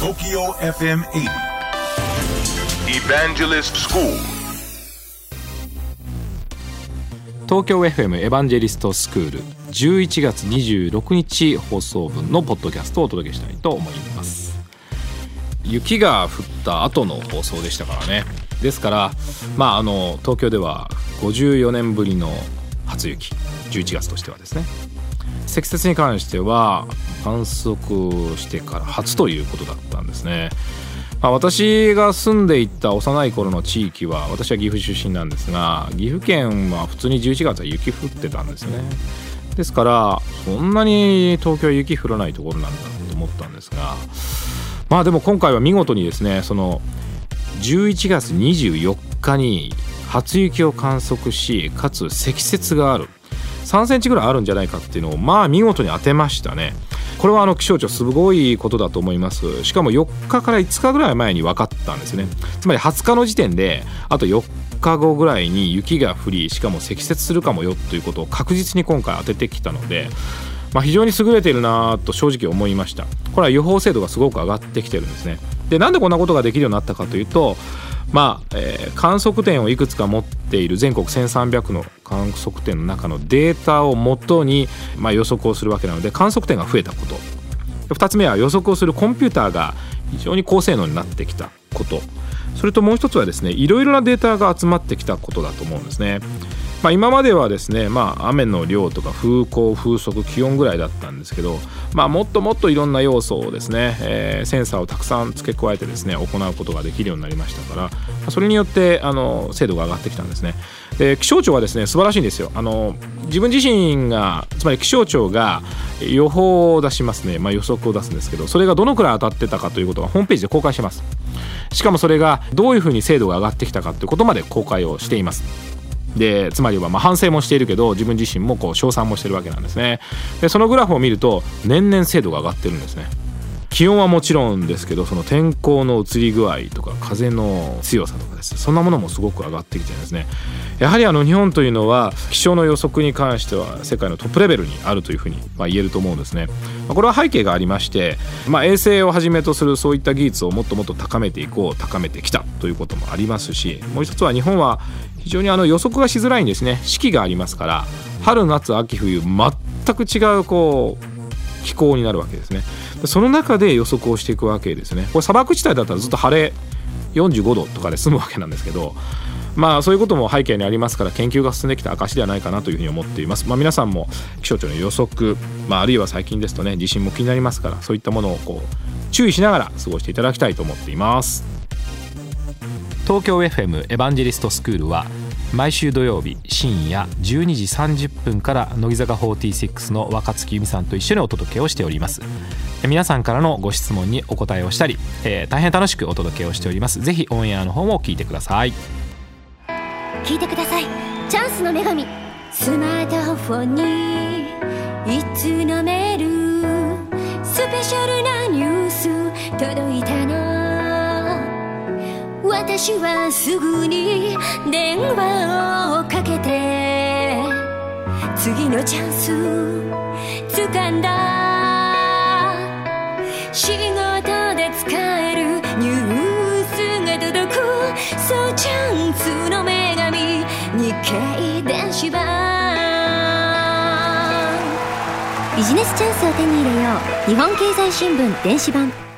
TOKYO FM 80 Evangelist School. 東京 FM エヴァンジェリストスクール11月26日放送分のポッドキャストをお届けしたいと思います。雪が降った後の放送でしたからね。ですからまああの東京では54年ぶりの初雪。11月としてはですね積雪に関しては観測してから初ということだったんですね。まあ、私が住んでいた幼い頃の地域は私は岐阜出身なんですが岐阜県は普通に11月は雪降ってたんですね。ですからそんなに東京は雪降らないところなんだと思ったんですがまあでも今回は見事にですねその11月24日に初雪を観測しかつ積雪がある。3センチぐらいあるんじゃないかっていうのをまあ見事に当てましたね。これはあの気象庁すごいことだと思います。しかも4日から5日ぐらい前に分かったんですね。つまり20日の時点であと4日後ぐらいに雪が降りしかも積雪するかもよということを確実に今回当ててきたのでまあ、非常に優れているなと正直思いました。これは予報精度がすごく上がってきてるんですね。でなんでこんなことができるようになったかというとまあ、えー、観測点をいくつか持っている全国1300の観測点の中のデータをもとに、まあ、予測をするわけなので観測点が増えたこと2つ目は予測をするコンピューターが非常に高性能になってきたことそれともう1つはですねいろいろなデータが集まってきたことだと思うんですね。まあ、今まではですね、まあ、雨の量とか風向風速気温ぐらいだったんですけど、まあ、もっともっといろんな要素をですね、えー、センサーをたくさん付け加えてですね行うことができるようになりましたからそれによってあの精度が上がってきたんですね。で気象庁はですね素晴らしいんですよ。あの自分自身がつまり気象庁が予報を出しますね、まあ、予測を出すんですけどそれがどのくらい当たってたかということはホームページで公開してます。しかもそれがどういうふうに精度が上がってきたかということまで公開をしています。でつまりはま反省もしているけど自分自身もこう称賛もしてるわけなんですね。でそのグラフを見ると年々精度が上がってるんですね。気温はもちろんですけどその天候の移り具合とか風の強さとかですそんなものもすごく上がってきてですね。やはりあの日本というのは気象の予測に関しては世界のトップレベルにあるというふうにま言えると思うんですね。これは背景がありまして、まあ、衛星をはじめとするそういった技術をもっともっと高めていこう高めてきたということもありますしもう一つは日本は非常にあの予測がしづらいんですね。四季がありますから春夏秋冬全く違うこう気候になるわけですね。その中で予測をしていくわけですねこれ砂漠地帯だったらずっと晴れ45度とかで済むわけなんですけどまあそういうことも背景にありますから研究が進んできた証ではないかなというふうに思っています。まあ、皆さんも気象庁の予測、まあ、あるいは最近ですとね地震も気になりますからそういったものをこう注意しながら過ごしていただきたいと思っています。東京 FM エヴァンジェリストスクールは毎週土曜日深夜12時30分から乃木坂46の若月由美さんと一緒にお届けをしております。皆さんからのご質問にお答えをしたり、えー、大変楽しくお届けをしております。ぜひオンエアの方も聞いてください。聞いてください。チャンスの女神。スマートフォンにいつのメールスペシャルなニュース届いた私はすぐに電話をかけて次のチャンス掴んだ。仕事で使えるニュースが届く。そうチャンスの女神日経電子版。ビジネスチャンスを手に入れよう。日本経済新聞電子版。